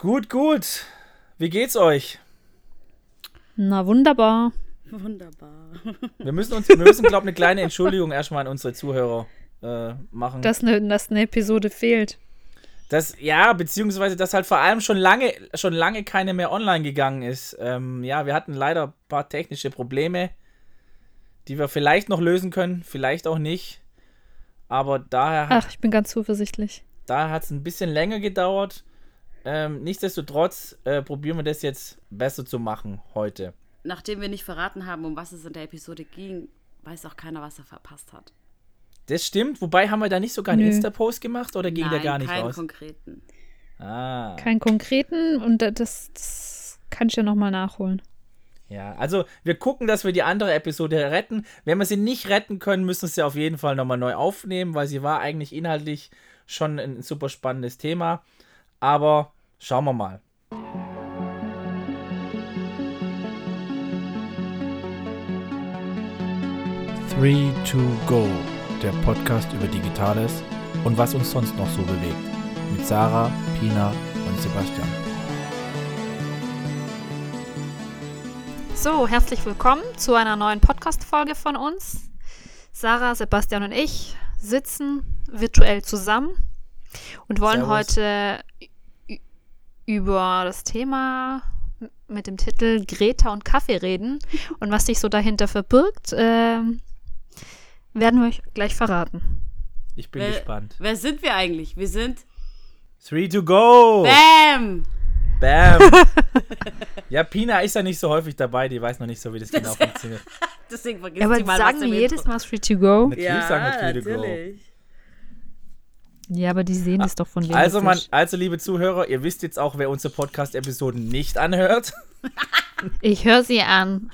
Gut, gut. Wie geht's euch? Na, wunderbar. Wunderbar. Wir müssen uns, wir müssen, glaube ich, eine kleine Entschuldigung erstmal an unsere Zuhörer äh, machen. Dass eine, dass eine Episode fehlt. Das, ja, beziehungsweise, dass halt vor allem schon lange, schon lange keine mehr online gegangen ist. Ähm, ja, wir hatten leider ein paar technische Probleme, die wir vielleicht noch lösen können, vielleicht auch nicht. Aber daher Ach, ich bin ganz zuversichtlich. Daher hat es ein bisschen länger gedauert. Ähm, nichtsdestotrotz äh, probieren wir das jetzt besser zu machen heute. Nachdem wir nicht verraten haben, um was es in der Episode ging, weiß auch keiner, was er verpasst hat. Das stimmt, wobei haben wir da nicht sogar einen Insta-Post gemacht oder ging Nein, der gar nicht keinen raus? konkreten. Ah. Keinen konkreten und das, das kann ich ja nochmal nachholen. Ja, also wir gucken, dass wir die andere Episode retten. Wenn wir sie nicht retten können, müssen wir sie auf jeden Fall nochmal neu aufnehmen, weil sie war eigentlich inhaltlich schon ein super spannendes Thema. Aber schauen wir mal. Three to Go, der Podcast über Digitales und was uns sonst noch so bewegt. Mit Sarah, Pina und Sebastian. So, herzlich willkommen zu einer neuen Podcast-Folge von uns. Sarah, Sebastian und ich sitzen virtuell zusammen und wollen Servus. heute über das Thema mit dem Titel Greta und Kaffee reden und was sich so dahinter verbirgt, ähm, werden wir euch gleich verraten. Ich bin Wer, gespannt. wer sind wir eigentlich? Wir sind Three to go! Bam! Bam! ja, Pina ist ja nicht so häufig dabei, die weiß noch nicht so, wie das genau funktioniert. Deswegen vergisst Ja, aber sie mal, sagen was wir jedes Mal Free to Go? Natürlich Ja, sagen wir Three to go. Ja, aber die sehen es doch von wem. Also, es man, also, liebe Zuhörer, ihr wisst jetzt auch, wer unsere Podcast-Episoden nicht anhört. Ich höre sie an.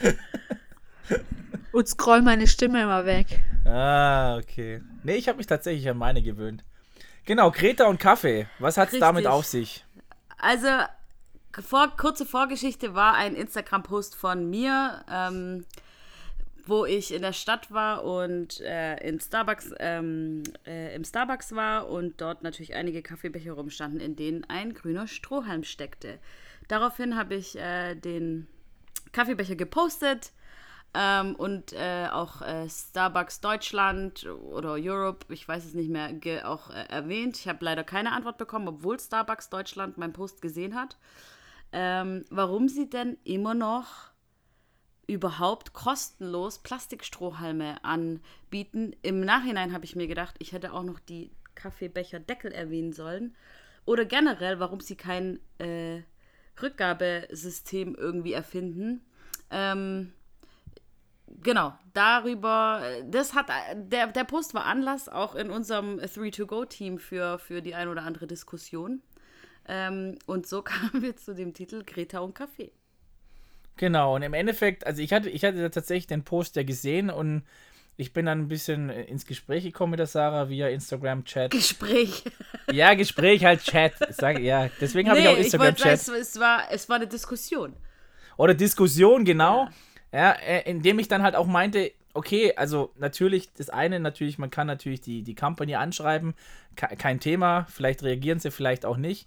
Und scroll meine Stimme immer weg. Ah, okay. Nee, ich habe mich tatsächlich an meine gewöhnt. Genau, Greta und Kaffee. Was hat's Richtig. damit auf sich? Also, vor, kurze Vorgeschichte war ein Instagram-Post von mir, ähm, wo ich in der Stadt war und äh, in Starbucks, ähm, äh, im Starbucks war und dort natürlich einige Kaffeebecher rumstanden, in denen ein grüner Strohhalm steckte. Daraufhin habe ich äh, den Kaffeebecher gepostet ähm, und äh, auch äh, Starbucks Deutschland oder Europe, ich weiß es nicht mehr, auch äh, erwähnt. Ich habe leider keine Antwort bekommen, obwohl Starbucks Deutschland meinen Post gesehen hat. Ähm, warum sie denn immer noch überhaupt kostenlos Plastikstrohhalme anbieten. Im Nachhinein habe ich mir gedacht, ich hätte auch noch die Kaffeebecherdeckel erwähnen sollen. Oder generell, warum sie kein äh, Rückgabesystem irgendwie erfinden. Ähm, genau, darüber, das hat, der, der Post war Anlass auch in unserem 3-to-Go-Team für, für die ein oder andere Diskussion. Ähm, und so kamen wir zu dem Titel Greta und Kaffee. Genau, und im Endeffekt, also ich hatte, ich hatte tatsächlich den Post ja gesehen und ich bin dann ein bisschen äh, ins Gespräch gekommen mit der Sarah via Instagram-Chat. Gespräch. Ja, Gespräch, halt Chat. Sag, ja, deswegen habe ich auch Instagram-Chat. es, war, es war eine Diskussion. Oder Diskussion, genau. Ja, äh, indem ich dann halt auch meinte, okay, also natürlich, das eine natürlich, man kann natürlich die, die Company anschreiben, ke- kein Thema, vielleicht reagieren sie, vielleicht auch nicht.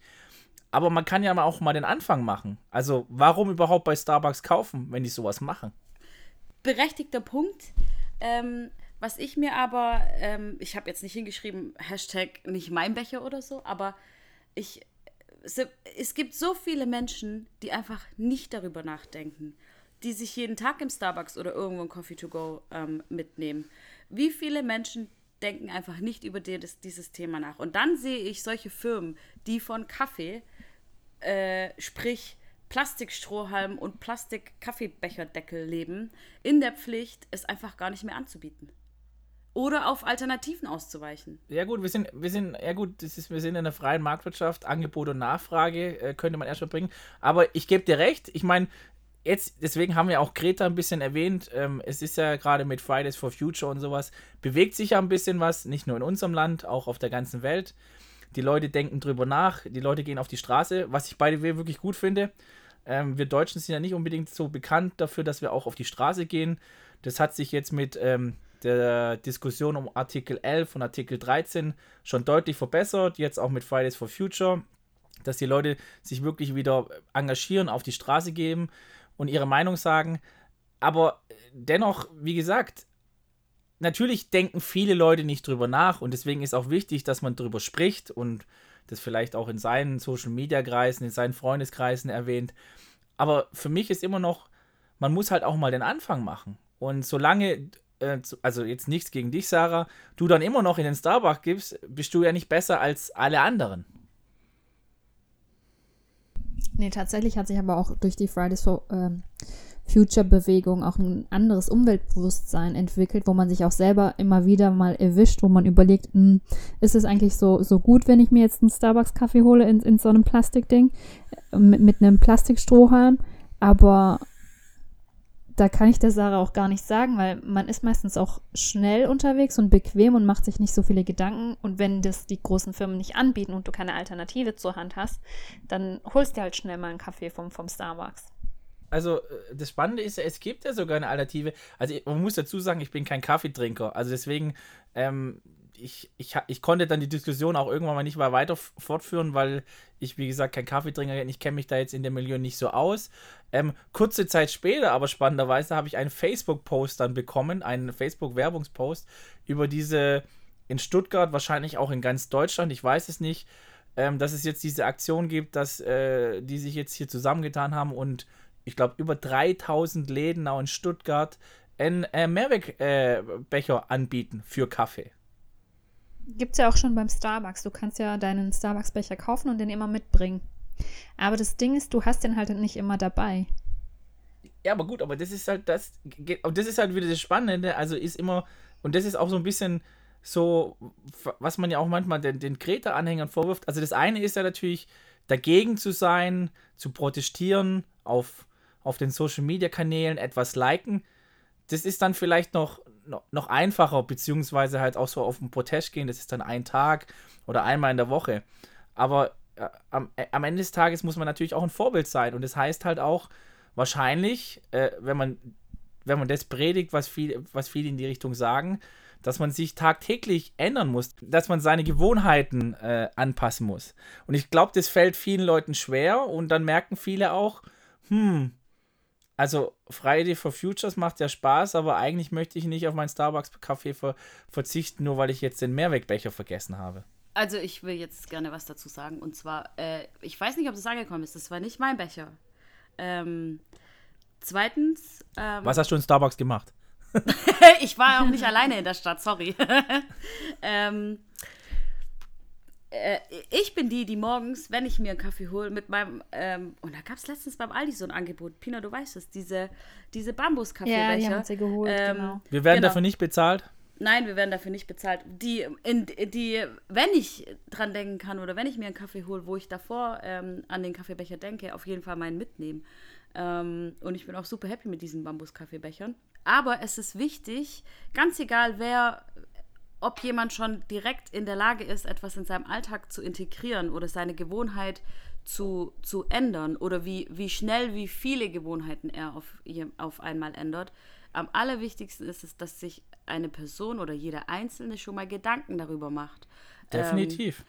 Aber man kann ja auch mal den Anfang machen. Also, warum überhaupt bei Starbucks kaufen, wenn die sowas machen? berechtigter Punkt. Ähm, was ich mir aber, ähm, ich habe jetzt nicht hingeschrieben, Hashtag nicht mein Becher oder so, aber ich, es, es gibt so viele Menschen, die einfach nicht darüber nachdenken, die sich jeden Tag im Starbucks oder irgendwo ein Coffee to go ähm, mitnehmen. Wie viele Menschen denken einfach nicht über dieses, dieses Thema nach? Und dann sehe ich solche Firmen, die von Kaffee äh, sprich Plastikstrohhalm und Plastik-Kaffeebecherdeckel leben, in der Pflicht, es einfach gar nicht mehr anzubieten. Oder auf Alternativen auszuweichen. Ja gut, wir sind, wir sind, ja gut, das ist, wir sind in einer freien Marktwirtschaft, Angebot und Nachfrage äh, könnte man erstmal bringen. Aber ich gebe dir recht, ich meine, jetzt, deswegen haben wir auch Greta ein bisschen erwähnt, ähm, es ist ja gerade mit Fridays for Future und sowas, bewegt sich ja ein bisschen was, nicht nur in unserem Land, auch auf der ganzen Welt. Die Leute denken drüber nach, die Leute gehen auf die Straße, was ich bei dir wirklich gut finde. Ähm, wir Deutschen sind ja nicht unbedingt so bekannt dafür, dass wir auch auf die Straße gehen. Das hat sich jetzt mit ähm, der Diskussion um Artikel 11 und Artikel 13 schon deutlich verbessert. Jetzt auch mit Fridays for Future. dass die Leute sich wirklich wieder engagieren, auf die Straße geben und ihre Meinung sagen. Aber dennoch, wie gesagt, natürlich denken viele Leute nicht drüber nach und deswegen ist auch wichtig, dass man drüber spricht und das vielleicht auch in seinen Social Media Kreisen, in seinen Freundeskreisen erwähnt. Aber für mich ist immer noch, man muss halt auch mal den Anfang machen. Und solange, äh, also jetzt nichts gegen dich, Sarah, du dann immer noch in den Starbucks gibst, bist du ja nicht besser als alle anderen. Nee, tatsächlich hat sich aber auch durch die Fridays for ähm, Future-Bewegung auch ein anderes Umweltbewusstsein entwickelt, wo man sich auch selber immer wieder mal erwischt, wo man überlegt, mh, hm, ist es eigentlich so, so gut, wenn ich mir jetzt einen Starbucks-Kaffee hole in, in so einem Plastikding äh, mit, mit einem Plastikstrohhalm? Aber da kann ich der Sarah auch gar nicht sagen, weil man ist meistens auch schnell unterwegs und bequem und macht sich nicht so viele Gedanken. Und wenn das die großen Firmen nicht anbieten und du keine Alternative zur Hand hast, dann holst du halt schnell mal einen Kaffee vom, vom Starbucks. Also äh, das Spannende ist ja, es gibt ja sogar eine Alternative. Also man muss dazu sagen, ich bin kein Kaffeetrinker. Also deswegen, ähm, ich, ich, ich konnte dann die Diskussion auch irgendwann mal nicht mal weiter fortführen, weil ich, wie gesagt, kein Kaffeetrinker bin. Ich kenne mich da jetzt in dem Milieu nicht so aus. Ähm, kurze Zeit später, aber spannenderweise, habe ich einen Facebook-Post dann bekommen, einen Facebook-Werbungspost über diese in Stuttgart, wahrscheinlich auch in ganz Deutschland, ich weiß es nicht, ähm, dass es jetzt diese Aktion gibt, dass äh, die sich jetzt hier zusammengetan haben und ich glaube, über 3000 Läden auch in Stuttgart einen äh, Mehrwegbecher äh, anbieten für Kaffee. Gibt es ja auch schon beim Starbucks. Du kannst ja deinen Starbucks-Becher kaufen und den immer mitbringen. Aber das Ding ist, du hast den halt nicht immer dabei. Ja, aber gut, aber das ist halt das, das ist halt wieder das Spannende, also ist immer, und das ist auch so ein bisschen so, was man ja auch manchmal den, den Kreta-Anhängern vorwirft. Also das eine ist ja natürlich, dagegen zu sein, zu protestieren, auf, auf den Social-Media-Kanälen etwas liken. Das ist dann vielleicht noch, noch, einfacher, beziehungsweise halt auch so auf den Protest gehen, das ist dann ein Tag oder einmal in der Woche. Aber äh, am, äh, am Ende des Tages muss man natürlich auch ein Vorbild sein. Und das heißt halt auch, wahrscheinlich, äh, wenn, man, wenn man das predigt, was, viel, was viele in die Richtung sagen, dass man sich tagtäglich ändern muss, dass man seine Gewohnheiten äh, anpassen muss. Und ich glaube, das fällt vielen Leuten schwer und dann merken viele auch, hm, also Friday for Futures macht ja Spaß, aber eigentlich möchte ich nicht auf meinen Starbucks-Kaffee ver verzichten, nur weil ich jetzt den Mehrwegbecher vergessen habe. Also ich will jetzt gerne was dazu sagen. Und zwar, äh, ich weiß nicht, ob das angekommen ist. Das war nicht mein Becher. Ähm, zweitens. Ähm, was hast du in Starbucks gemacht? ich war auch nicht alleine in der Stadt, sorry. ähm, äh, ich bin die, die morgens, wenn ich mir einen Kaffee hole, mit meinem, ähm, und da gab es letztens beim Aldi so ein Angebot, Pina, du weißt es, diese, diese Bambus-Kaffeebecher. Ja, die haben sie geholt, ähm, genau. Wir werden genau. dafür nicht bezahlt? Nein, wir werden dafür nicht bezahlt. Die, in, die, wenn ich dran denken kann oder wenn ich mir einen Kaffee hole, wo ich davor ähm, an den Kaffeebecher denke, auf jeden Fall meinen mitnehmen. Ähm, und ich bin auch super happy mit diesen Bambus-Kaffeebechern. Aber es ist wichtig, ganz egal wer, ob jemand schon direkt in der Lage ist, etwas in seinem Alltag zu integrieren oder seine Gewohnheit zu, zu ändern oder wie, wie schnell, wie viele Gewohnheiten er auf, auf einmal ändert. Am allerwichtigsten ist es, dass sich eine Person oder jeder Einzelne schon mal Gedanken darüber macht. Definitiv. Ähm,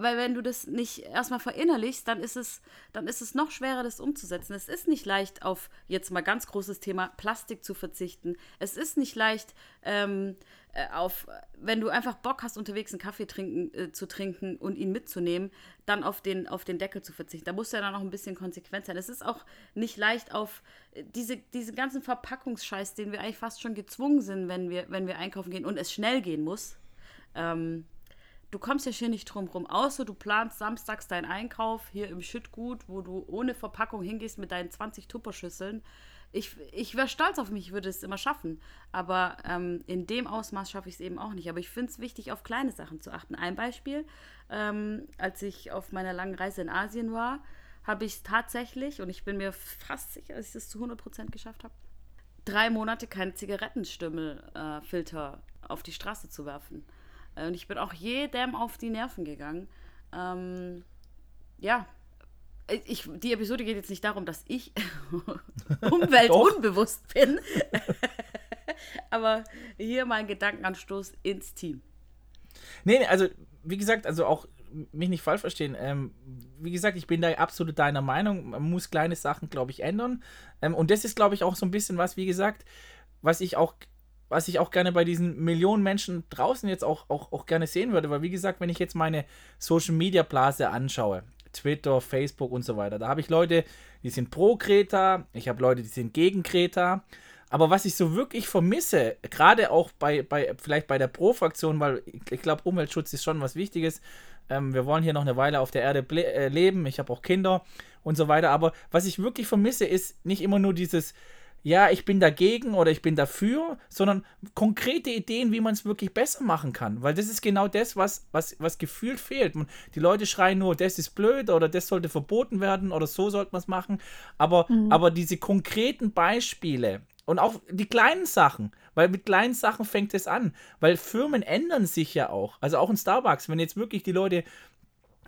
weil wenn du das nicht erstmal verinnerlichst, dann ist es, dann ist es noch schwerer, das umzusetzen. Es ist nicht leicht, auf jetzt mal ganz großes Thema Plastik zu verzichten. Es ist nicht leicht, ähm, äh, auf, wenn du einfach Bock hast, unterwegs einen Kaffee trinken, äh, zu trinken und ihn mitzunehmen, dann auf den, auf den Deckel zu verzichten. Da musst du ja dann auch ein bisschen konsequent sein. Es ist auch nicht leicht auf äh, diese, diese ganzen Verpackungsscheiß, den wir eigentlich fast schon gezwungen sind, wenn wir, wenn wir einkaufen gehen und es schnell gehen muss. Ähm, du kommst ja hier nicht drum rum, außer du planst samstags deinen Einkauf hier im Schüttgut, wo du ohne Verpackung hingehst mit deinen 20 Tupperschüsseln. Ich, ich wäre stolz auf mich, ich würde es immer schaffen. Aber ähm, in dem Ausmaß schaffe ich es eben auch nicht. Aber ich finde es wichtig, auf kleine Sachen zu achten. Ein Beispiel, ähm, als ich auf meiner langen Reise in Asien war, habe ich tatsächlich, und ich bin mir fast sicher, dass ich das zu 100% geschafft habe, drei Monate keinen Zigarettenstümmelfilter äh, auf die Straße zu werfen. Und ich bin auch jedem auf die Nerven gegangen. Ähm, ja, ich, die Episode geht jetzt nicht darum, dass ich umweltunbewusst bin. Aber hier mein Gedankenanstoß ins Team. Nee, also wie gesagt, also auch mich nicht falsch verstehen. Ähm, wie gesagt, ich bin da absolut deiner Meinung. Man muss kleine Sachen, glaube ich, ändern. Ähm, und das ist, glaube ich, auch so ein bisschen was, wie gesagt, was ich auch was ich auch gerne bei diesen Millionen Menschen draußen jetzt auch, auch, auch gerne sehen würde, weil wie gesagt, wenn ich jetzt meine Social Media Blase anschaue, Twitter, Facebook und so weiter, da habe ich Leute, die sind pro Kreta, ich habe Leute, die sind gegen Kreta, aber was ich so wirklich vermisse, gerade auch bei, bei vielleicht bei der Pro-Fraktion, weil ich glaube, Umweltschutz ist schon was Wichtiges. Ähm, wir wollen hier noch eine Weile auf der Erde äh, leben. Ich habe auch Kinder und so weiter. Aber was ich wirklich vermisse, ist nicht immer nur dieses, ja, ich bin dagegen oder ich bin dafür, sondern konkrete Ideen, wie man es wirklich besser machen kann. Weil das ist genau das, was, was, was gefühlt fehlt. Die Leute schreien nur, das ist blöd oder das sollte verboten werden oder so sollte man es machen. Aber, mhm. aber diese konkreten Beispiele, und auch die kleinen Sachen, weil mit kleinen Sachen fängt es an. Weil Firmen ändern sich ja auch. Also auch in Starbucks, wenn jetzt wirklich die Leute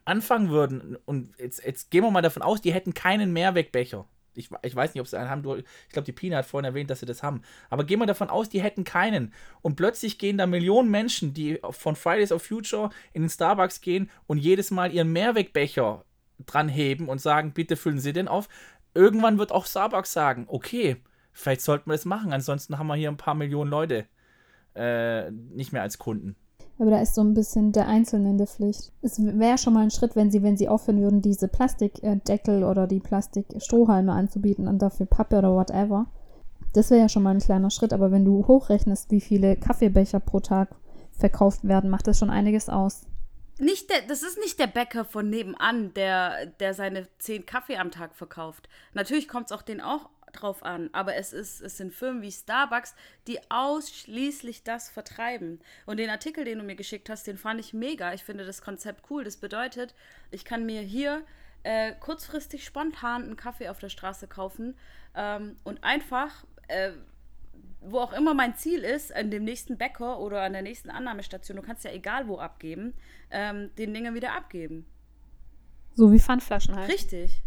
anfangen würden, und jetzt, jetzt gehen wir mal davon aus, die hätten keinen Mehrwegbecher. Ich, ich weiß nicht, ob sie einen haben. Ich glaube, die Pina hat vorhin erwähnt, dass sie das haben. Aber gehen wir davon aus, die hätten keinen. Und plötzlich gehen da Millionen Menschen, die von Fridays of Future in den Starbucks gehen und jedes Mal ihren Mehrwegbecher dran heben und sagen, bitte füllen Sie den auf. Irgendwann wird auch Starbucks sagen, okay, Vielleicht sollten wir das machen, ansonsten haben wir hier ein paar Millionen Leute äh, nicht mehr als Kunden. Aber da ist so ein bisschen der Einzelne in der Pflicht. Es wäre schon mal ein Schritt, wenn sie, wenn sie aufhören würden, diese Plastikdeckel oder die Plastikstrohhalme anzubieten und dafür Pappe oder whatever. Das wäre ja schon mal ein kleiner Schritt, aber wenn du hochrechnest, wie viele Kaffeebecher pro Tag verkauft werden, macht das schon einiges aus. Nicht der, das ist nicht der Bäcker von nebenan, der, der seine zehn Kaffee am Tag verkauft. Natürlich kommt es auch den auch drauf an, aber es, ist, es sind Firmen wie Starbucks, die ausschließlich das vertreiben. Und den Artikel, den du mir geschickt hast, den fand ich mega. Ich finde das Konzept cool. Das bedeutet, ich kann mir hier äh, kurzfristig spontan einen Kaffee auf der Straße kaufen ähm, und einfach, äh, wo auch immer mein Ziel ist, an dem nächsten Bäcker oder an der nächsten Annahmestation, du kannst ja egal wo abgeben, ähm, den Dinger wieder abgeben. So wie Pfandflaschen halt. Richtig.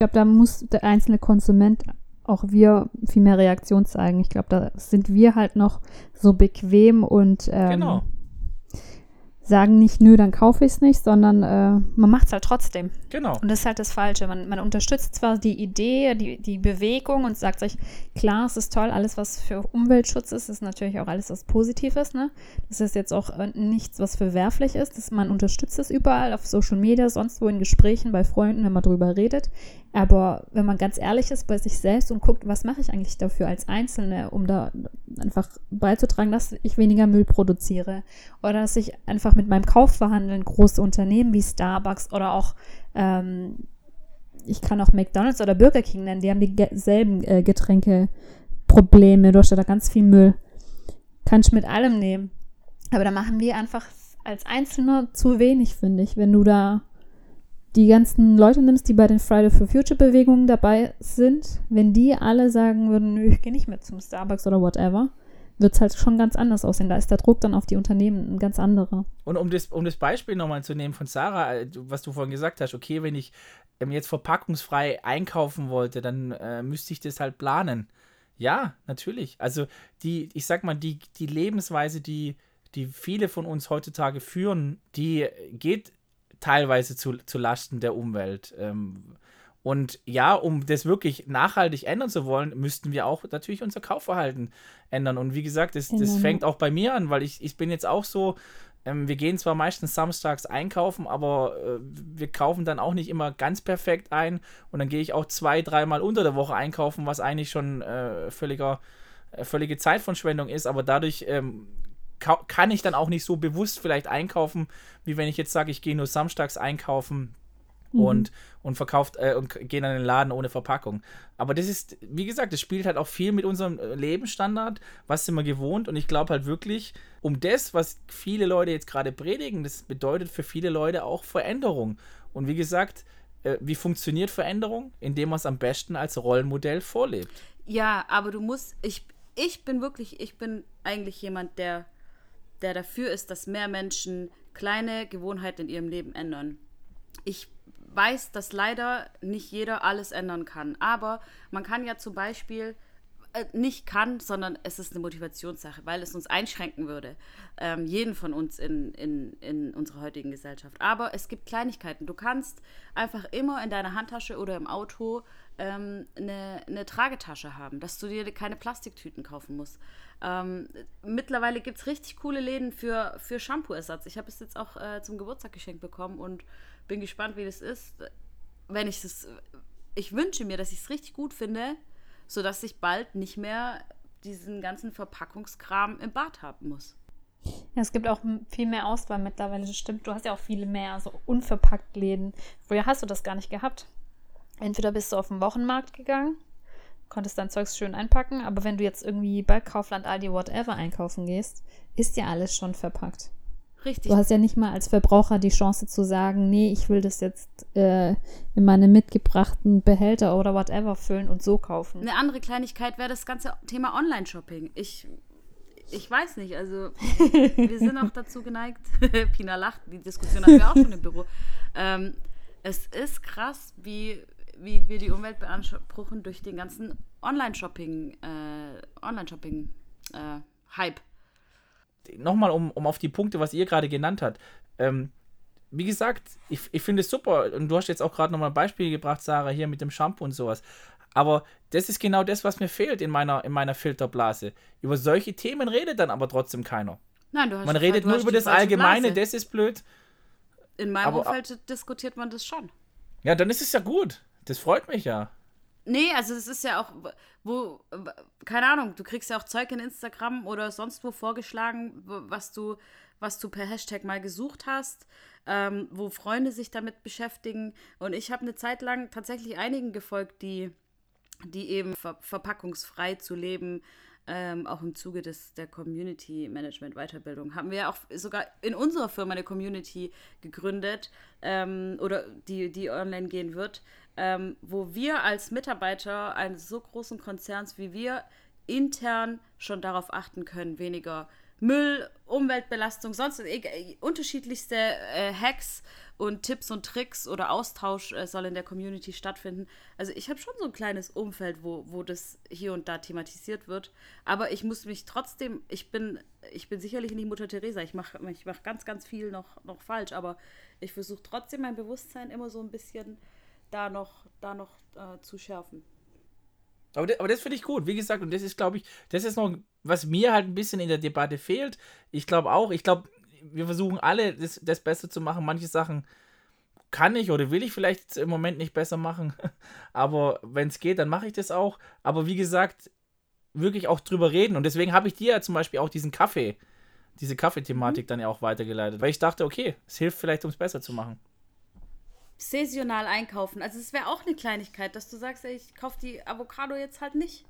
Ich glaube, da muss der einzelne Konsument, auch wir, viel mehr Reaktion zeigen. Ich glaube, da sind wir halt noch so bequem und ähm, genau sagen nicht, nö, dann kaufe ich es nicht, sondern äh, man macht es halt trotzdem. Genau. Und das ist halt das Falsche. Man, man unterstützt zwar die Idee, die, die Bewegung und sagt sich, klar, es ist toll, alles, was für Umweltschutz ist, ist natürlich auch alles, was positiv ist. Ne? Das ist jetzt auch äh, nichts, was verwerflich ist. Das, man unterstützt es überall, auf Social Media, sonst wo in Gesprächen, bei Freunden, wenn man drüber redet. Aber wenn man ganz ehrlich ist bei sich selbst und guckt, was mache ich eigentlich dafür als Einzelne, um da einfach beizutragen, dass ich weniger Müll produziere oder dass ich einfach mit meinem Kaufverhandeln große Unternehmen wie Starbucks oder auch ähm, ich kann auch McDonald's oder Burger King nennen, die haben dieselben äh, Getränkeprobleme, hast da ganz viel Müll. Kannst du mit allem nehmen. Aber da machen wir einfach als Einzelner zu wenig, finde ich, wenn du da die ganzen Leute nimmst, die bei den Friday for Future Bewegungen dabei sind, wenn die alle sagen würden, nö, ich gehe nicht mehr zum Starbucks oder whatever, wird es halt schon ganz anders aussehen. Da ist der Druck dann auf die Unternehmen ein ganz anderer. Und um das, um das Beispiel nochmal zu nehmen von Sarah, äh, was du vorhin gesagt hast, okay, wenn ich ähm, jetzt verpackungsfrei einkaufen wollte, dann äh, müsste ich das halt planen. Ja, natürlich. Also die, ich sag mal, die, die Lebensweise, die, die viele von uns heutzutage führen, die geht teilweise zu, zu Lasten der Umwelt. Ähm, und ja, um das wirklich nachhaltig ändern zu wollen, müssten wir auch natürlich unser Kaufverhalten ändern. Und wie gesagt, das, das genau. fängt auch bei mir an, weil ich, ich bin jetzt auch so, ähm, wir gehen zwar meistens samstags einkaufen, aber äh, wir kaufen dann auch nicht immer ganz perfekt ein. Und dann gehe ich auch zwei, dreimal unter der Woche einkaufen, was eigentlich schon äh, völliger, äh, völlige Zeitverschwendung ist. Aber dadurch ähm, kann ich dann auch nicht so bewusst vielleicht einkaufen, wie wenn ich jetzt sage, ich gehe nur samstags einkaufen mhm. und, und verkauft äh, und gehe dann in den Laden ohne Verpackung. Aber das ist, wie gesagt, das spielt halt auch viel mit unserem äh, Lebensstandard, was sind wir gewohnt und ich glaube halt wirklich, um das, was viele Leute jetzt gerade predigen, das bedeutet für viele Leute auch Veränderung. Und wie gesagt, äh, wie funktioniert Veränderung? Indem man es am besten als Rollenmodell vorlebt. Ja, aber du musst, ich, ich bin wirklich, ich bin eigentlich jemand, der der dafür ist, dass mehr Menschen kleine Gewohnheiten in ihrem Leben ändern. Ich weiß, dass leider nicht jeder alles ändern kann, aber man kann ja zum Beispiel äh, nicht kann, sondern es ist eine Motivationssache, weil es uns einschränken würde, ähm, jeden von uns in, in, in unserer heutigen Gesellschaft. Aber es gibt Kleinigkeiten. Du kannst einfach immer in deiner Handtasche oder im Auto ähm, eine, eine Tragetasche haben, dass du dir keine Plastiktüten kaufen musst. Ähm, mittlerweile gibt es richtig coole Läden für, für Shampoo-Ersatz. Ich habe es jetzt auch äh, zum Geburtstag geschenkt bekommen und bin gespannt, wie das ist. Wenn ich es, ich wünsche mir, dass ich es richtig gut finde, sodass ich bald nicht mehr diesen ganzen Verpackungskram im Bad haben muss. Ja, es gibt auch viel mehr Auswahl mittlerweile, das stimmt. Du hast ja auch viele mehr so unverpackt Läden. Früher hast du das gar nicht gehabt. Entweder bist du auf den Wochenmarkt gegangen, konntest dein Zeugs schön einpacken, aber wenn du jetzt irgendwie bei Kaufland, Aldi, whatever einkaufen gehst, ist ja alles schon verpackt. Richtig. Du hast ja nicht mal als Verbraucher die Chance zu sagen, nee, ich will das jetzt äh, in meine mitgebrachten Behälter oder whatever füllen und so kaufen. Eine andere Kleinigkeit wäre das ganze Thema Online-Shopping. Ich, ich weiß nicht, also wir sind auch dazu geneigt. Pina lacht, die Diskussion hatten wir auch schon im Büro. Ähm, es ist krass, wie, wie wir die Umwelt beanspruchen durch den ganzen Online-Shopping, äh, Online-Shopping-Hype. Äh, Nochmal, um, um auf die Punkte, was ihr gerade genannt habt. Ähm, wie gesagt, ich, ich finde es super. Und du hast jetzt auch gerade nochmal ein Beispiel gebracht, Sarah, hier mit dem Shampoo und sowas. Aber das ist genau das, was mir fehlt in meiner, in meiner Filterblase. Über solche Themen redet dann aber trotzdem keiner. Nein, du hast Man du redet nur über das Allgemeine, Blase. das ist blöd. In meinem aber- Umfeld diskutiert man das schon. Ja, dann ist es ja gut. Das freut mich ja. Nee, also es ist ja auch, wo, keine Ahnung, du kriegst ja auch Zeug in Instagram oder sonst wo vorgeschlagen, was du, was du per Hashtag mal gesucht hast, ähm, wo Freunde sich damit beschäftigen. Und ich habe eine Zeit lang tatsächlich einigen gefolgt, die, die eben ver verpackungsfrei zu leben, ähm, auch im Zuge des, der Community Management Weiterbildung, haben wir auch sogar in unserer Firma eine Community gegründet ähm, oder die, die online gehen wird, ähm, wo wir als Mitarbeiter eines so großen Konzerns wie wir intern schon darauf achten können, weniger Müll, Umweltbelastung, sonst äh, unterschiedlichste äh, Hacks und Tipps und Tricks oder Austausch äh, soll in der Community stattfinden. Also ich habe schon so ein kleines Umfeld, wo, wo das hier und da thematisiert wird. Aber ich muss mich trotzdem, ich bin, ich bin sicherlich nicht Mutter Teresa. Ich mache ich mach ganz, ganz viel noch, noch falsch, aber ich versuche trotzdem mein Bewusstsein immer so ein bisschen da noch, da noch äh, zu schärfen. Aber das, aber das finde ich gut, wie gesagt, und das ist, glaube ich, das ist noch, was mir halt ein bisschen in der Debatte fehlt. Ich glaube auch, ich glaube, wir versuchen alle, das, das Beste zu machen. Manche Sachen kann ich oder will ich vielleicht im Moment nicht besser machen. Aber wenn es geht, dann mache ich das auch. Aber wie gesagt, wirklich auch drüber reden. Und deswegen habe ich dir ja zum Beispiel auch diesen Kaffee, diese Kaffeethematik dann ja auch weitergeleitet. Weil ich dachte, okay, es hilft vielleicht, um es besser zu machen. Saisonal einkaufen. Also es wäre auch eine Kleinigkeit, dass du sagst, ey, ich kaufe die Avocado jetzt halt nicht.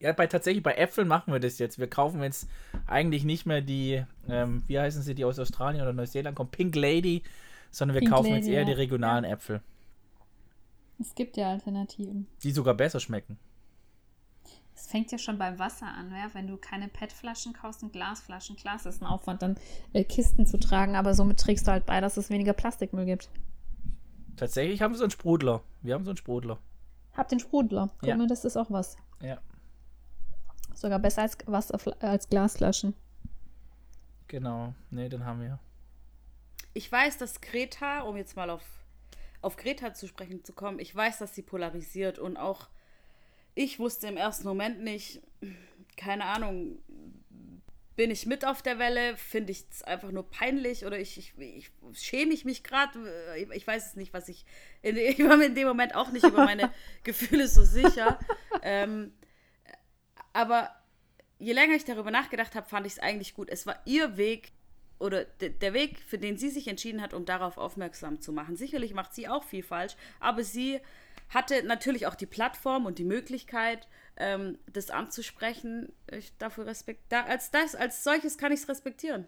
Ja, bei tatsächlich bei Äpfeln machen wir das jetzt. Wir kaufen jetzt eigentlich nicht mehr die, ähm, wie heißen sie, die aus Australien oder Neuseeland kommen, Pink Lady, sondern wir Pink kaufen jetzt Lady, eher ja. die regionalen Äpfel, Es gibt ja Alternativen. die sogar besser schmecken. Es fängt ja schon beim Wasser an, ja? wenn du keine PET-Flaschen kaufst und Glasflaschen. Klar, es ist ein Aufwand, dann äh, Kisten zu tragen, aber somit trägst du halt bei, dass es weniger Plastikmüll gibt. Tatsächlich haben wir so einen Sprudler. Wir haben so einen Sprudler. Hab den Sprudler. Guck Ja. mal, das ist auch was. Ja, Sogar besser als, Wasser, als Glasflaschen. genau. Nee, den haben wir. Ich weiß, dass Greta, um jetzt mal auf, auf Greta zu sprechen zu kommen, ich weiß, dass sie polarisiert und auch ich wusste im ersten Moment nicht, keine Ahnung, bin ich mit auf der Welle, finde ich es einfach nur peinlich oder ich, ich, ich schäme ich mich gerade, ich, ich weiß es nicht, was ich, in, ich war mir in dem Moment auch nicht über meine Gefühle so sicher. Ähm, aber je länger ich darüber nachgedacht habe, fand ich es eigentlich gut. Es war ihr Weg oder de- der Weg, für den sie sich entschieden hat, um darauf aufmerksam zu machen. Sicherlich macht sie auch viel falsch, aber sie hatte natürlich auch die Plattform und die Möglichkeit, ähm, das anzusprechen. Ich dafür respekt da, als das als solches kann ich es respektieren.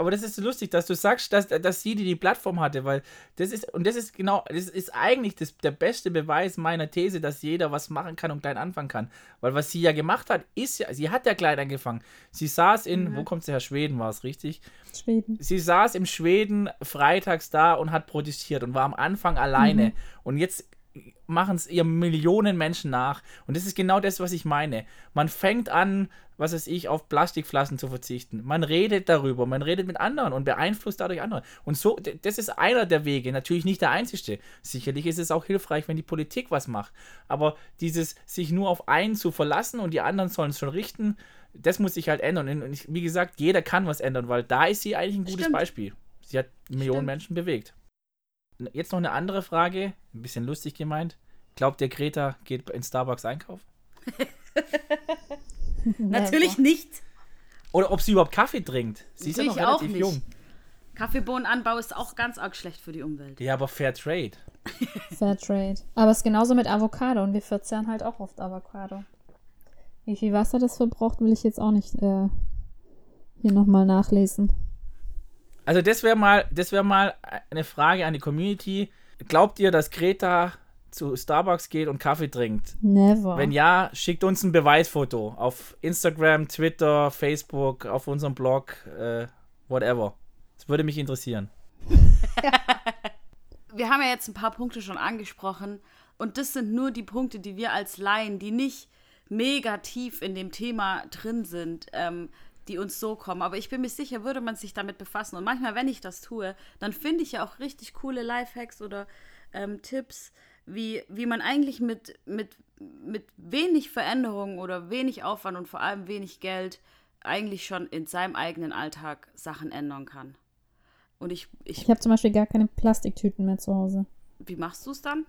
Aber das ist so lustig, dass du sagst, dass, dass sie die, die Plattform hatte, weil das ist, und das ist genau, das ist eigentlich das, der beste Beweis meiner These, dass jeder was machen kann und klein anfangen kann. Weil was sie ja gemacht hat, ist ja, sie hat ja klein angefangen. Sie saß in, wo kommt sie her? Schweden war es, richtig? Schweden. Sie saß im Schweden freitags da und hat protestiert und war am Anfang alleine. Und jetzt machen es ihr Millionen Menschen nach. Und das ist genau das, was ich meine. Man fängt an, was weiß ich, auf Plastikflaschen zu verzichten. Man redet darüber, man redet mit anderen und beeinflusst dadurch andere. Und so, das ist einer der Wege, natürlich nicht der einzige. Sicherlich ist es auch hilfreich, wenn die Politik was macht. Aber dieses, sich nur auf einen zu verlassen und die anderen sollen es schon richten, das muss sich halt ändern. Und ich, wie gesagt, jeder kann was ändern, weil da ist sie eigentlich ein gutes Stimmt. Beispiel. Sie hat Millionen Stimmt. Menschen bewegt. Jetzt noch eine andere Frage, ein bisschen lustig gemeint. Glaubt ihr, Greta geht in Starbucks einkaufen? Natürlich nicht. Oder ob sie überhaupt Kaffee trinkt? Sie ist ja noch Natürlich auch relativ nicht. jung. Kaffeebohnenanbau ist auch ganz arg schlecht für die Umwelt. Ja, aber Fair Trade. Fairtrade. Aber es ist genauso mit Avocado und wir verzehren halt auch oft Avocado. Wie viel Wasser das verbraucht, will ich jetzt auch nicht äh, hier nochmal nachlesen. Also das wäre mal, das wäre mal eine Frage an die Community. Glaubt ihr, dass Greta zu Starbucks geht und Kaffee trinkt? Never. Wenn ja, schickt uns ein Beweisfoto auf Instagram, Twitter, Facebook, auf unserem Blog, äh, whatever. Das würde mich interessieren. Wir haben ja jetzt ein paar Punkte schon angesprochen und das sind nur die Punkte, die wir als Laien, die nicht mega tief in dem Thema drin sind, ähm, die uns so kommen. Aber ich bin mir sicher, würde man sich damit befassen. Und manchmal, wenn ich das tue, dann finde ich ja auch richtig coole Lifehacks oder ähm, Tipps, wie, wie man eigentlich mit, mit, mit wenig Veränderungen oder wenig Aufwand und vor allem wenig Geld eigentlich schon in seinem eigenen Alltag Sachen ändern kann. Und ich, ich ich habe zum Beispiel gar keine Plastiktüten mehr zu Hause. wie machst du es dann?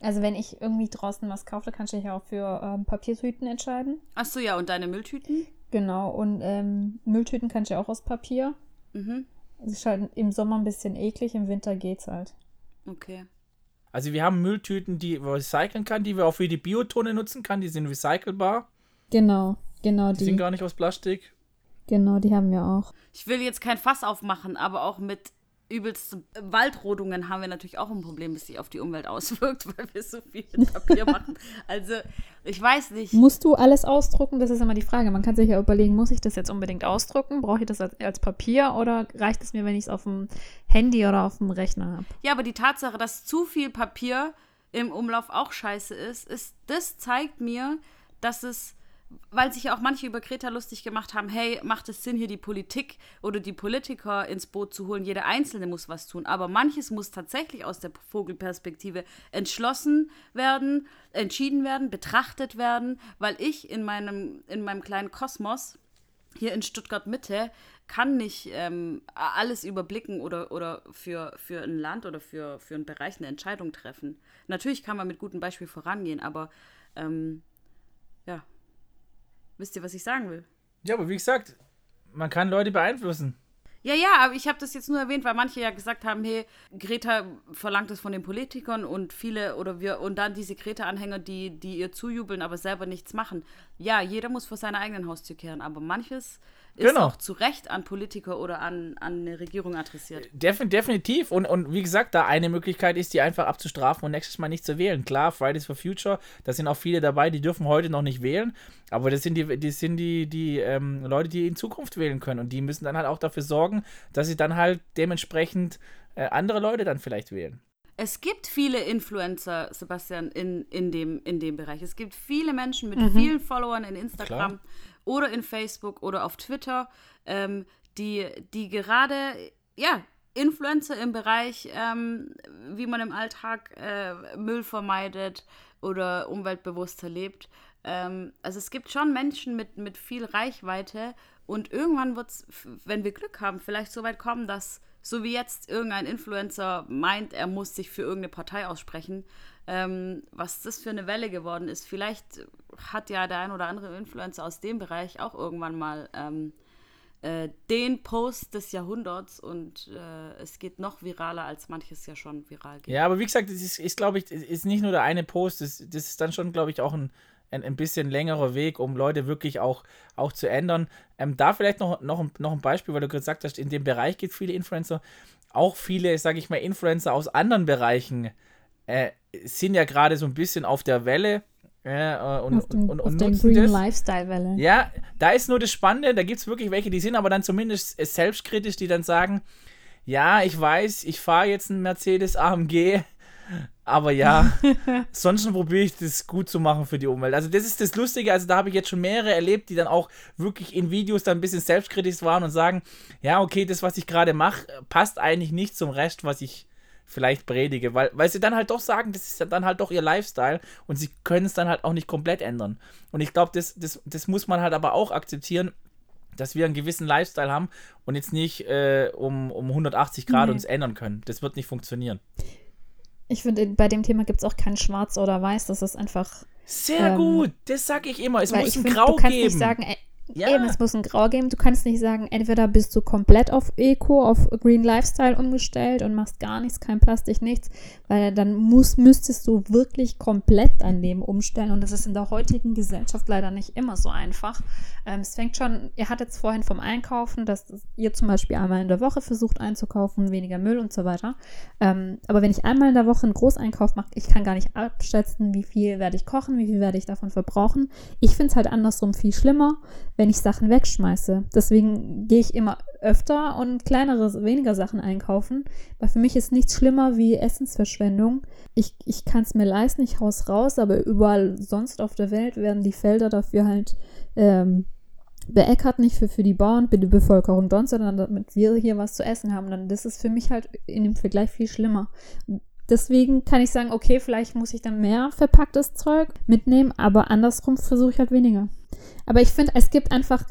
Also wenn ich irgendwie draußen was kaufe, kann ich mich auch für ähm, Papiertüten entscheiden. Ach so, ja, und deine Mülltüten? Genau. Und ähm, Mülltüten kann ich auch aus Papier. Mhm. Das ist halt im Sommer ein bisschen eklig, im Winter geht's halt. Okay. Also wir haben Mülltüten, die man recyceln kann, die wir auch für die Biotonne nutzen kann. Die sind recycelbar. Genau, genau Die sind die. gar nicht aus Plastik. Genau, die haben wir auch. Ich will jetzt kein Fass aufmachen, aber auch mit übelsten Waldrodungen haben wir natürlich auch ein Problem, das sich auf die Umwelt auswirkt, weil wir so viel mit Papier machen. Also, ich weiß nicht. Musst du alles ausdrucken? Das ist immer die Frage. Man kann sich ja überlegen, muss ich das jetzt unbedingt ausdrucken? Brauche ich das als, als Papier oder reicht es mir, wenn ich es auf dem Handy oder auf dem Rechner habe? Ja, aber die Tatsache, dass zu viel Papier im Umlauf auch scheiße ist, ist, das zeigt mir, dass es, weil sich ja auch manche über Greta lustig gemacht haben, hey, macht es Sinn, hier die Politik oder die Politiker ins Boot zu holen? Jeder Einzelne muss was tun. Aber manches muss tatsächlich aus der Vogelperspektive entschlossen werden, entschieden werden, betrachtet werden, weil ich in meinem, in meinem kleinen Kosmos hier in Stuttgart Mitte kann nicht ähm, alles überblicken oder, oder für, für ein Land oder für, für einen Bereich eine Entscheidung treffen. Natürlich kann man mit gutem Beispiel vorangehen, aber ähm. Wisst ihr, was ich sagen will? Ja, aber wie gesagt, man kann Leute beeinflussen. Ja, ja, aber ich habe das jetzt nur erwähnt, weil manche ja gesagt haben, hey, Greta verlangt es von den Politikern und viele oder wir und dann diese Greta-Anhänger, die, die ihr zujubeln, aber selber nichts machen. Ja, jeder muss vor seiner eigenen Haustür kehren, aber manches ist Genau. auch zu Recht an Politiker oder an, an eine Regierung adressiert. Defin definitiv. Und, und wie gesagt, da eine Möglichkeit ist, die einfach abzustrafen und nächstes Mal nicht zu wählen. Klar, Fridays for Future, da sind auch viele dabei, die dürfen heute noch nicht wählen. Aber das sind die, das sind die, die ähm, Leute, die in Zukunft wählen können. Und die müssen dann halt auch dafür sorgen, dass sie dann halt dementsprechend äh, andere Leute dann vielleicht wählen. Es gibt viele Influencer, Sebastian, in, in, dem, in dem Bereich. Es gibt viele Menschen mit vielen Followern in Instagram Klar. oder in Facebook oder auf Twitter, ähm, die, die gerade, ja, Influencer im Bereich, ähm, wie man im Alltag äh, Müll vermeidet oder umweltbewusster lebt. Ähm, also es gibt schon Menschen mit, mit viel Reichweite und irgendwann wird es, wenn wir Glück haben, vielleicht so weit kommen, dass so wie jetzt irgendein Influencer meint, er muss sich für irgendeine Partei aussprechen, ähm, was das für eine Welle geworden ist. Vielleicht hat ja der ein oder andere Influencer aus dem Bereich auch irgendwann mal ähm, äh, den Post des Jahrhunderts und äh, es geht noch viraler, als manches ja schon viral geht. Ja, aber wie gesagt, das ist, ist glaube ich, ist nicht nur der eine Post, das, das ist dann schon, glaube ich, auch ein, ein, ein bisschen längerer Weg, um Leute wirklich auch, auch zu ändern. Ähm, da vielleicht noch, noch, ein- noch ein Beispiel, weil du gesagt hast, in dem Bereich gibt es viele Influencer, auch viele, sage ich mal, Influencer aus anderen Bereichen äh, sind ja gerade so ein bisschen auf der Welle äh, und, auf dem, und, auf und der nutzen das. Lifestyle-Welle. Ja, da ist nur das Spannende, da gibt es wirklich welche, die sind aber dann zumindest selbstkritisch, die dann sagen, ja, ich weiß, ich fahre jetzt einen Mercedes AMG, Aber ja, sonst probiere ich das gut zu machen für die Umwelt. Also das ist das Lustige, also da habe ich jetzt schon mehrere erlebt, die dann auch wirklich in Videos dann ein bisschen selbstkritisch waren und sagen, ja, okay, das, was ich gerade mache, passt eigentlich nicht zum Rest, was ich vielleicht predige, weil, weil sie dann halt doch sagen, das ist dann halt doch ihr Lifestyle und sie können es dann halt auch nicht komplett ändern. Und ich glaube, das, das, das muss man halt aber auch akzeptieren, dass wir einen gewissen Lifestyle haben und jetzt nicht äh, um, um 180 Grad nee. uns ändern können. Das wird nicht funktionieren. Ich finde, bei dem Thema gibt es auch kein Schwarz oder Weiß. Das ist einfach. Sehr ähm, gut, das sage ich immer. Es muss ein find, Grau geben. Nicht sagen, ey, ja. Eben, es muss ein Grau geben. Du kannst nicht sagen, entweder bist du komplett auf Eco, auf Green Lifestyle umgestellt und machst gar nichts, kein Plastik, nichts, weil dann muss, müsstest du wirklich komplett dein Leben umstellen und das ist in der heutigen Gesellschaft leider nicht immer so einfach. Ähm, es fängt schon, ihr hattet es vorhin vom Einkaufen, dass ihr zum Beispiel einmal in der Woche versucht einzukaufen, weniger Müll und so weiter. Ähm, aber wenn ich einmal in der Woche einen Großeinkauf mache, ich kann gar nicht abschätzen, wie viel werde ich kochen, wie viel werde ich davon verbrauchen. Ich finde es halt andersrum viel schlimmer wenn ich Sachen wegschmeiße. Deswegen gehe ich immer öfter und kleinere, weniger Sachen einkaufen, weil für mich ist nichts schlimmer wie Essensverschwendung. Ich, ich kann es mir leisten, ich haus raus, aber überall sonst auf der Welt werden die Felder dafür halt ähm, beäckert, nicht für, für die Bauern, für die Bevölkerung dort, sondern damit wir hier was zu essen haben. Dann das ist für mich halt in dem Vergleich viel schlimmer. Deswegen kann ich sagen, okay, vielleicht muss ich dann mehr verpacktes Zeug mitnehmen, aber andersrum versuche ich halt weniger. Aber ich finde, es gibt einfach,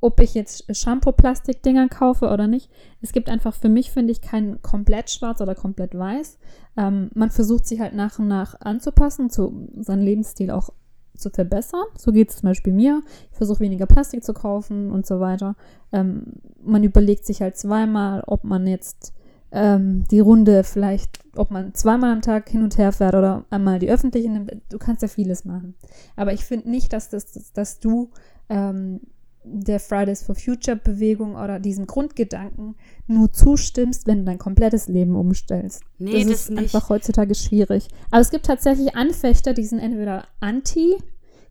ob ich jetzt Shampoo-Plastik-Dinger kaufe oder nicht, es gibt einfach für mich, finde ich, kein komplett schwarz oder komplett weiß. Ähm, man versucht sich halt nach und nach anzupassen, zu seinem Lebensstil auch zu verbessern. So geht es zum Beispiel mir. Ich versuche weniger Plastik zu kaufen und so weiter. Ähm, man überlegt sich halt zweimal, ob man jetzt ähm, die Runde vielleicht, ob man zweimal am Tag hin und her fährt oder einmal die öffentliche nimmt. Du kannst ja vieles machen. Aber ich finde nicht, dass, das, dass du ähm, der Fridays for Future Bewegung oder diesem Grundgedanken nur zustimmst, wenn du dein komplettes Leben umstellst. Nee, das, das ist nicht. einfach heutzutage schwierig. Aber es gibt tatsächlich Anfechter, die sind entweder anti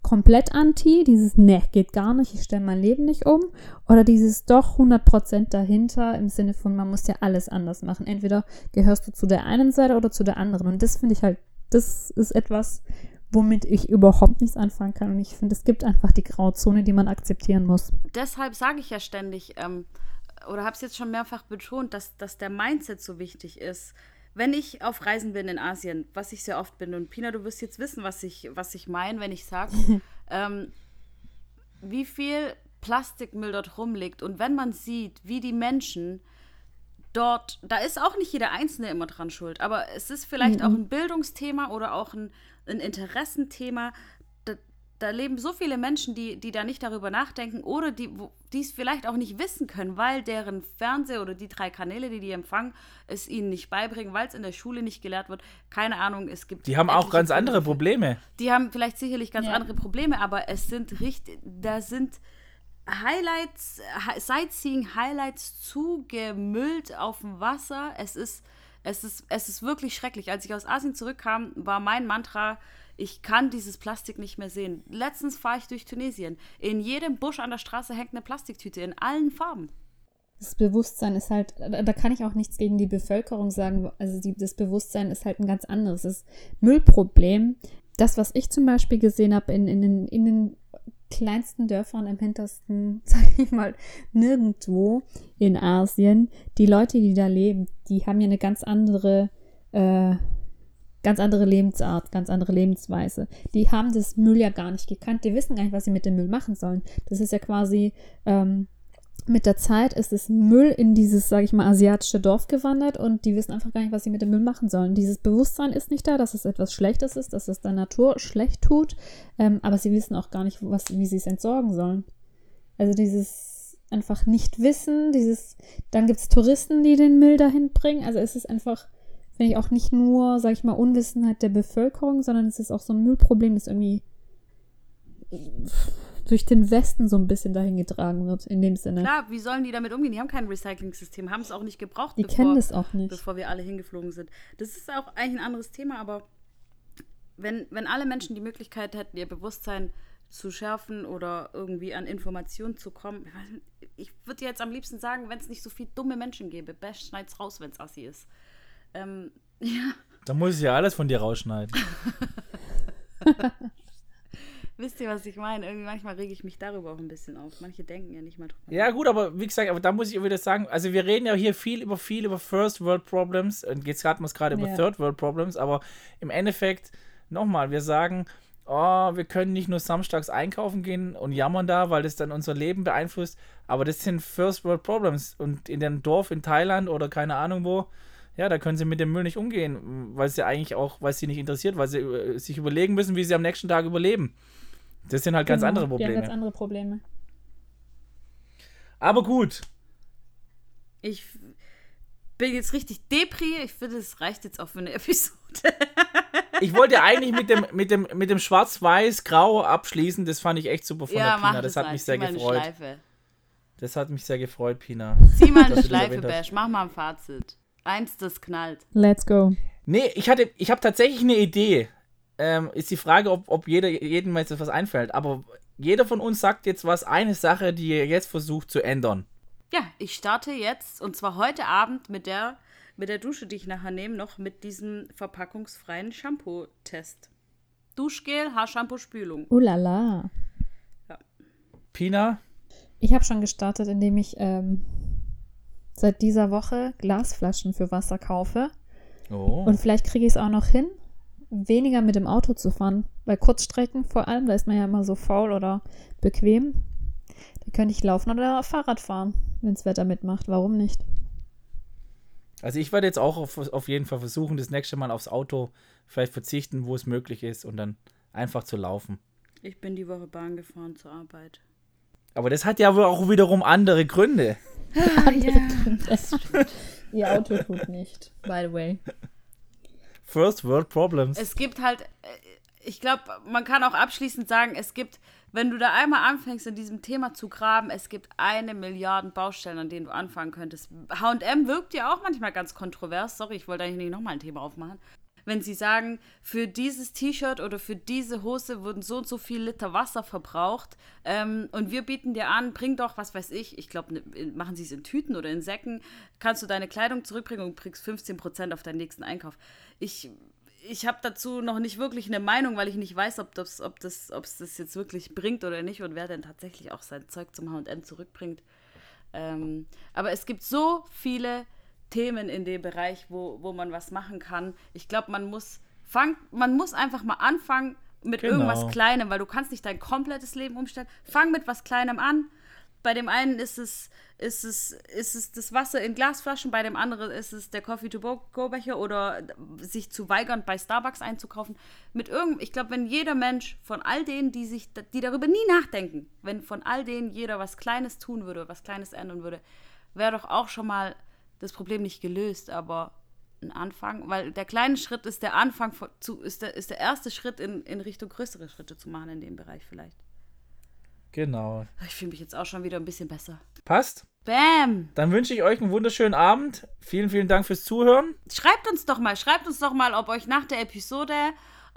komplett anti, dieses ne, geht gar nicht, ich stelle mein Leben nicht um, oder dieses doch 100% dahinter im Sinne von, man muss ja alles anders machen. Entweder gehörst du zu der einen Seite oder zu der anderen. Und das finde ich halt, das ist etwas, womit ich überhaupt nichts anfangen kann. Und ich finde, es gibt einfach die Grauzone, die man akzeptieren muss. Deshalb sage ich ja ständig, ähm, oder habe es jetzt schon mehrfach betont, dass, dass der Mindset so wichtig ist wenn ich auf Reisen bin in Asien, was ich sehr oft bin, und Pina, du wirst jetzt wissen, was ich, was ich meine, wenn ich sage, ähm, wie viel Plastikmüll dort rumliegt. Und wenn man sieht, wie die Menschen dort, da ist auch nicht jeder Einzelne immer dran schuld, aber es ist vielleicht mhm. auch ein Bildungsthema oder auch ein, ein Interessenthema, da leben so viele Menschen, die, die da nicht darüber nachdenken oder die es vielleicht auch nicht wissen können, weil deren Fernseher oder die drei Kanäle, die die empfangen, es ihnen nicht beibringen, weil es in der Schule nicht gelehrt wird. Keine Ahnung, es gibt. Die haben auch ganz andere Probleme. Die haben vielleicht sicherlich ganz ja. andere Probleme, aber es sind richtig, da sind Highlights, Sightseeing-Highlights zugemüllt auf dem Wasser. Es ist, es, ist, es ist wirklich schrecklich. Als ich aus Asien zurückkam, war mein Mantra, ich kann dieses Plastik nicht mehr sehen. Letztens fahre ich durch Tunesien. In jedem Busch an der Straße hängt eine Plastiktüte in allen Farben. Das Bewusstsein ist halt, da kann ich auch nichts gegen die Bevölkerung sagen. Also die, das Bewusstsein ist halt ein ganz anderes. Das Müllproblem, das, was ich zum Beispiel gesehen habe in, in, den, in den kleinsten Dörfern im hintersten, sag ich mal, nirgendwo in Asien, die Leute, die da leben, die haben ja eine ganz andere äh, ganz andere Lebensart, ganz andere Lebensweise. Die haben das Müll ja gar nicht gekannt. Die wissen gar nicht, was sie mit dem Müll machen sollen. Das ist ja quasi ähm, mit der Zeit ist es Müll in dieses, sage ich mal, asiatische Dorf gewandert und die wissen einfach gar nicht, was sie mit dem Müll machen sollen. Dieses Bewusstsein ist nicht da, dass es etwas Schlechtes ist, dass es der Natur schlecht tut, ähm, aber sie wissen auch gar nicht, was, wie sie es entsorgen sollen. Also dieses einfach nicht wissen, dieses, dann gibt es Touristen, die den Müll dahin bringen. Also es ist einfach finde ich auch nicht nur, sag ich mal, Unwissenheit der Bevölkerung, sondern es ist auch so ein Müllproblem, das irgendwie durch den Westen so ein bisschen dahin getragen wird, in dem Sinne. Klar, wie sollen die damit umgehen? Die haben kein Recycling-System, haben es auch nicht gebraucht, die bevor, kennen das auch nicht. bevor wir alle hingeflogen sind. Das ist auch eigentlich ein anderes Thema, aber wenn, wenn alle Menschen die Möglichkeit hätten, ihr Bewusstsein zu schärfen oder irgendwie an Informationen zu kommen, ich würde jetzt am liebsten sagen, wenn es nicht so viele dumme Menschen gäbe, Bash schneid's raus, wenn es assi ist. Ähm, ja. Da muss ich ja alles von dir rausschneiden. Wisst ihr, was ich meine? Irgendwie manchmal rege ich mich darüber auch ein bisschen auf. Manche denken ja nicht mal drüber. Ja, gut, aber wie gesagt, aber da muss ich wieder sagen, also wir reden ja hier viel über viel über First World Problems und jetzt hatten wir es gerade über Ja. Third World Problems, aber im Endeffekt, nochmal, wir sagen, oh, wir können nicht nur samstags einkaufen gehen und jammern da, weil das dann unser Leben beeinflusst, aber das sind First World Problems und in dem Dorf in Thailand oder keine Ahnung wo, ja, da können sie mit dem Müll nicht umgehen, weil sie eigentlich auch, weil es sie nicht interessiert, weil sie äh, sich überlegen müssen, wie sie am nächsten Tag überleben. Das sind halt ganz Genau, andere Die haben Probleme. ganz andere Probleme. Aber gut, Ich bin jetzt richtig depri. Ich finde, es reicht jetzt auch für eine Episode. Ich wollte eigentlich mit dem, mit dem, mit dem Schwarz-Weiß-Grau abschließen. Das fand ich echt super von der Pina. Das hat mal. mich sehr mal eine gefreut. Schleife. Das hat mich sehr gefreut, Pina. Zieh mal eine das Schleife. Bash. Mach mal ein Fazit. Eins, das knallt. Let's go. Nee, ich hatte, ich habe tatsächlich eine Idee. Ähm, ist die Frage, ob, ob jeder, jedem jetzt was einfällt. Aber jeder von uns sagt jetzt was, eine Sache, die er jetzt versucht zu ändern. Ja, ich starte jetzt und zwar heute Abend mit der, mit der Dusche, die ich nachher nehme, noch mit diesem verpackungsfreien Shampoo-Test. Duschgel, Haarshampoo, Spülung. Oh la la. Pina, Ich habe schon gestartet, indem ich ähm, seit dieser Woche Glasflaschen für Wasser kaufe. oh. Und vielleicht kriege ich es auch noch hin, weniger mit dem Auto zu fahren. Bei Kurzstrecken vor allem, da ist man ja immer so faul oder bequem. Da könnte ich laufen oder Fahrrad fahren, wenn das Wetter mitmacht. Warum nicht? also ich werde jetzt auch auf, auf jeden Fall versuchen, das nächste Mal aufs Auto vielleicht verzichten, wo es möglich ist und dann einfach zu laufen. Ich bin die Woche Bahn gefahren zur Arbeit. Aber das hat ja wohl auch wiederum andere Gründe. Das stimmt. Ihr Auto tut nicht, by the way. First World Problems. Es gibt halt, äh, ich glaube, man kann auch abschließend sagen, es gibt, wenn du da einmal anfängst, in diesem Thema zu graben, es gibt eine Milliarde Baustellen, an denen du anfangen könntest. HM wirkt ja auch manchmal ganz kontrovers. Sorry, ich wollte eigentlich nicht nochmal ein Thema aufmachen. Wenn sie sagen, für dieses T-Shirt oder für diese Hose wurden so und so viel Liter Wasser verbraucht ähm, und wir bieten dir an, bring doch, was weiß ich, ich glaube, ne, machen sie es in Tüten oder in Säcken, kannst du deine Kleidung zurückbringen und kriegst 15% auf deinen nächsten Einkauf. Ich, ich habe dazu noch nicht wirklich eine Meinung, weil ich nicht weiß, ob das, ob das, es das jetzt wirklich bringt oder nicht und wer denn tatsächlich auch sein Zeug zum H&M zurückbringt. Ähm, aber es gibt so viele Themen in dem Bereich, wo, wo man was machen kann. Ich glaube, man muss fang, man muss einfach mal anfangen mit Genau. irgendwas Kleinem, weil du kannst nicht dein komplettes Leben umstellen. Fang mit was Kleinem an. Bei dem einen ist es, ist es, ist es das Wasser in Glasflaschen, bei dem anderen ist es der Coffee-to-go-Becher oder sich zu weigern, bei Starbucks einzukaufen. Mit irgend, ich glaube, wenn jeder Mensch von all denen, die sich, die darüber nie nachdenken, wenn von all denen jeder was Kleines tun würde, was Kleines ändern würde, wäre doch auch schon mal das Problem nicht gelöst, aber ein Anfang, weil der kleine Schritt ist der Anfang von, zu, ist der, ist der erste Schritt in, in Richtung größere Schritte zu machen in dem Bereich vielleicht. Genau. Ich fühle mich jetzt auch schon wieder ein bisschen besser. Passt? Bam! Dann wünsche ich euch einen wunderschönen Abend. Vielen, vielen Dank fürs Zuhören. Schreibt uns doch mal, schreibt uns doch mal, ob euch nach der Episode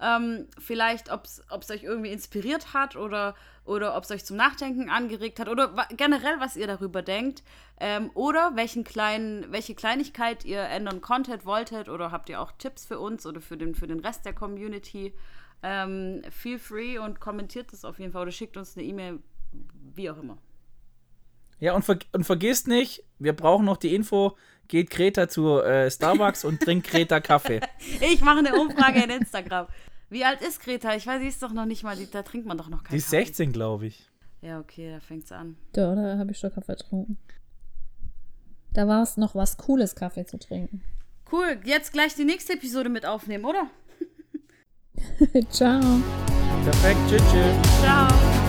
ähm, vielleicht, ob es euch irgendwie inspiriert hat oder, oder ob es euch zum Nachdenken angeregt hat oder generell, was ihr darüber denkt. Ähm, oder welchen kleinen, welche Kleinigkeit ihr ändern konntet, wolltet oder habt ihr auch Tipps für uns oder für den, für den Rest der Community. Ähm, feel free und kommentiert das auf jeden Fall oder schickt uns eine E-Mail, wie auch immer. Ja, und, ver und vergisst nicht, wir brauchen noch die Info. Geht Greta zu äh, Starbucks und trinkt Greta Kaffee. Ich mache eine Umfrage in Instagram. Wie alt ist Greta? Ich weiß, sie ist doch noch nicht mal, die, da trinkt man doch noch keinen Die ist Kaffee. 16, glaube ich. Ja, okay, da fängt's an. Da, da habe ich schon Kaffee getrunken. Da war es noch was Cooles, Kaffee zu trinken. Cool, jetzt gleich die nächste Episode mit aufnehmen, oder? Ciao. Perfekt. Tschüss, tschüss. Ciao.